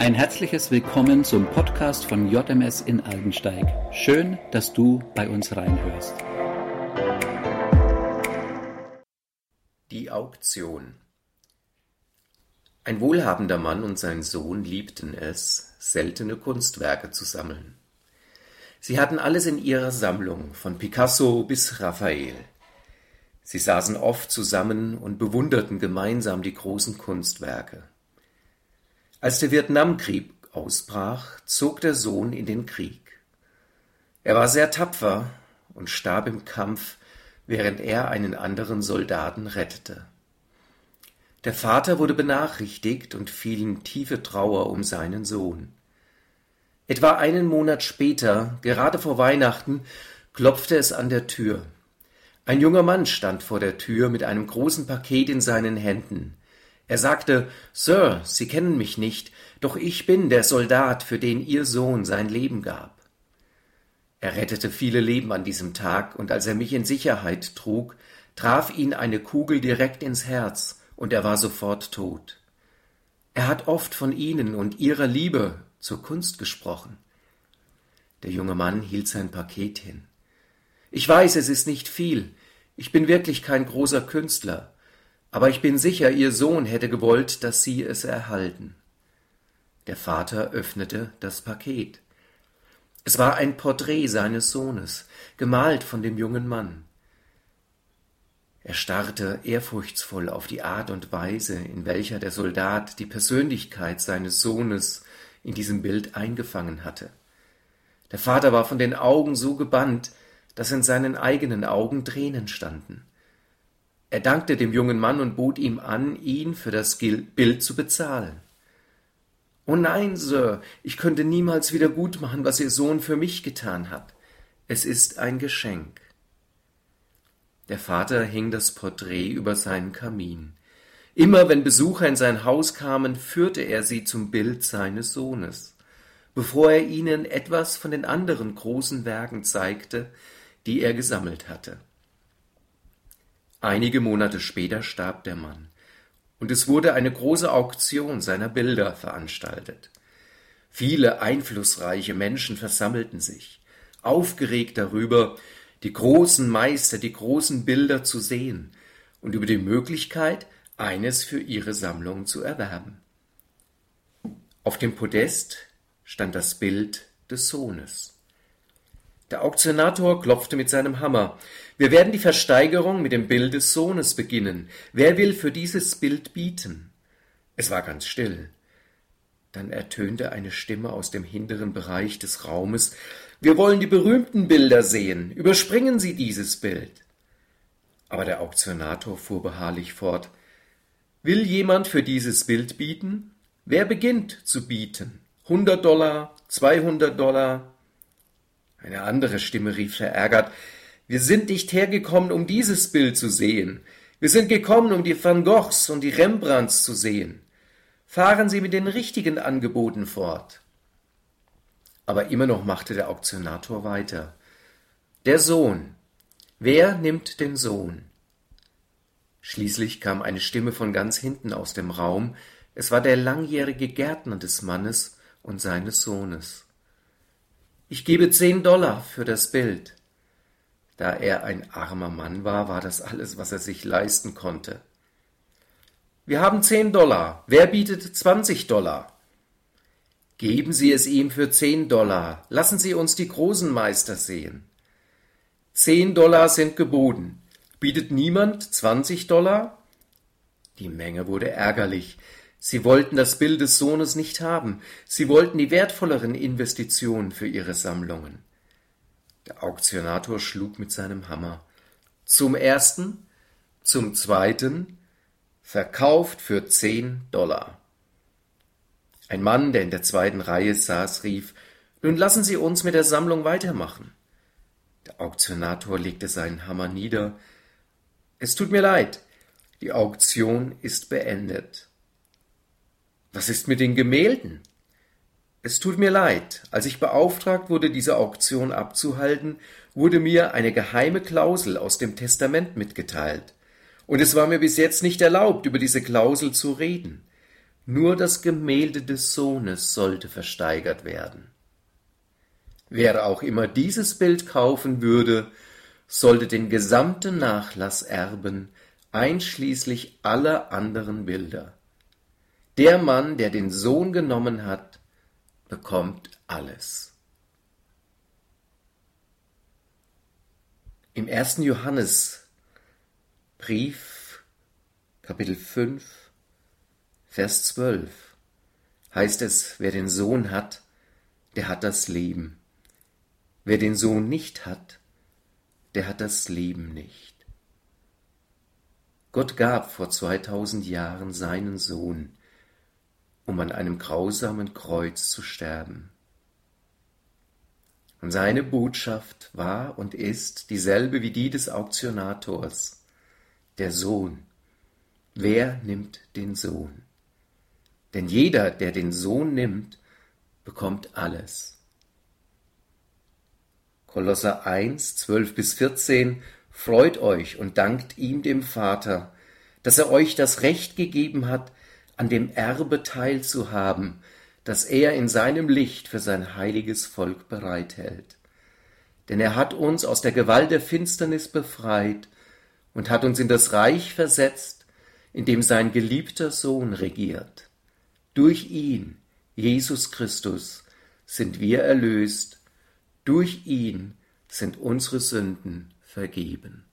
Ein herzliches Willkommen zum Podcast von JMS in Aldensteig. Schön, dass du bei uns reinhörst. Die Auktion Ein wohlhabender Mann und sein Sohn liebten es, seltene Kunstwerke zu sammeln. Sie hatten alles in ihrer Sammlung, von Picasso bis Raphael. Sie saßen oft zusammen und bewunderten gemeinsam die großen Kunstwerke. Als der Vietnamkrieg ausbrach, zog der Sohn in den Krieg. Er war sehr tapfer und starb im Kampf, während er einen anderen Soldaten rettete. Der Vater wurde benachrichtigt und fiel in tiefe Trauer um seinen Sohn. Etwa einen Monat später, gerade vor Weihnachten, klopfte es an der Tür. Ein junger Mann stand vor der Tür mit einem großen Paket in seinen Händen. Er sagte, Sir, Sie kennen mich nicht, doch ich bin der Soldat, für den Ihr Sohn sein Leben gab. Er rettete viele Leben an diesem Tag, und als er mich in Sicherheit trug, traf ihn eine Kugel direkt ins Herz, und er war sofort tot. Er hat oft von Ihnen und Ihrer Liebe zur Kunst gesprochen. Der junge Mann hielt sein Paket hin. Ich weiß, es ist nicht viel. Ich bin wirklich kein großer Künstler aber ich bin sicher, ihr Sohn hätte gewollt, dass Sie es erhalten. Der Vater öffnete das Paket. Es war ein Porträt seines Sohnes, gemalt von dem jungen Mann. Er starrte ehrfurchtsvoll auf die Art und Weise, in welcher der Soldat die Persönlichkeit seines Sohnes in diesem Bild eingefangen hatte. Der Vater war von den Augen so gebannt, dass in seinen eigenen Augen Tränen standen. Er dankte dem jungen Mann und bot ihm an, ihn für das Bild zu bezahlen. Oh nein, Sir, ich könnte niemals wieder gut machen, was Ihr Sohn für mich getan hat. Es ist ein Geschenk. Der Vater hing das Porträt über seinen Kamin. Immer wenn Besucher in sein Haus kamen, führte er sie zum Bild seines Sohnes, bevor er ihnen etwas von den anderen großen Werken zeigte, die er gesammelt hatte. Einige Monate später starb der Mann, und es wurde eine große Auktion seiner Bilder veranstaltet. Viele einflussreiche Menschen versammelten sich, aufgeregt darüber, die großen Meister, die großen Bilder zu sehen und über die Möglichkeit, eines für ihre Sammlung zu erwerben. Auf dem Podest stand das Bild des Sohnes. Der Auktionator klopfte mit seinem Hammer. Wir werden die Versteigerung mit dem Bild des Sohnes beginnen. Wer will für dieses Bild bieten? Es war ganz still. Dann ertönte eine Stimme aus dem hinteren Bereich des Raumes. Wir wollen die berühmten Bilder sehen. Überspringen Sie dieses Bild. Aber der Auktionator fuhr beharrlich fort. Will jemand für dieses Bild bieten? Wer beginnt zu bieten? Hundert Dollar, zweihundert Dollar, eine andere Stimme rief verärgert Wir sind nicht hergekommen, um dieses Bild zu sehen. Wir sind gekommen, um die Van Goghs und die Rembrandts zu sehen. Fahren Sie mit den richtigen Angeboten fort. Aber immer noch machte der Auktionator weiter. Der Sohn. Wer nimmt den Sohn? Schließlich kam eine Stimme von ganz hinten aus dem Raum. Es war der langjährige Gärtner des Mannes und seines Sohnes. Ich gebe zehn Dollar für das Bild. Da er ein armer Mann war, war das alles, was er sich leisten konnte. Wir haben zehn Dollar. Wer bietet zwanzig Dollar? Geben Sie es ihm für zehn Dollar. Lassen Sie uns die großen Meister sehen. Zehn Dollar sind geboten. Bietet niemand zwanzig Dollar? Die Menge wurde ärgerlich. Sie wollten das Bild des Sohnes nicht haben, sie wollten die wertvolleren Investitionen für ihre Sammlungen. Der Auktionator schlug mit seinem Hammer. Zum ersten, zum zweiten, verkauft für zehn Dollar. Ein Mann, der in der zweiten Reihe saß, rief Nun lassen Sie uns mit der Sammlung weitermachen. Der Auktionator legte seinen Hammer nieder. Es tut mir leid, die Auktion ist beendet. Was ist mit den Gemälden? Es tut mir leid, als ich beauftragt wurde, diese Auktion abzuhalten, wurde mir eine geheime Klausel aus dem Testament mitgeteilt, und es war mir bis jetzt nicht erlaubt, über diese Klausel zu reden. nur das Gemälde des Sohnes sollte versteigert werden. Wer auch immer dieses Bild kaufen würde, sollte den gesamten Nachlass erben, einschließlich aller anderen Bilder. Der Mann, der den Sohn genommen hat, bekommt alles. Im ersten Johannesbrief, Kapitel 5, Vers 12, heißt es, wer den Sohn hat, der hat das Leben. Wer den Sohn nicht hat, der hat das Leben nicht. Gott gab vor 2000 Jahren seinen Sohn, um an einem grausamen Kreuz zu sterben. Und seine Botschaft war und ist dieselbe wie die des Auktionators. Der Sohn. Wer nimmt den Sohn? Denn jeder, der den Sohn nimmt, bekommt alles. Kolosser 1, 12 bis 14 Freut euch und dankt ihm dem Vater, dass er euch das Recht gegeben hat, an dem Erbe teilzuhaben, das er in seinem Licht für sein heiliges Volk bereithält. Denn er hat uns aus der Gewalt der Finsternis befreit und hat uns in das Reich versetzt, in dem sein geliebter Sohn regiert. Durch ihn, Jesus Christus, sind wir erlöst durch ihn sind unsere Sünden vergeben.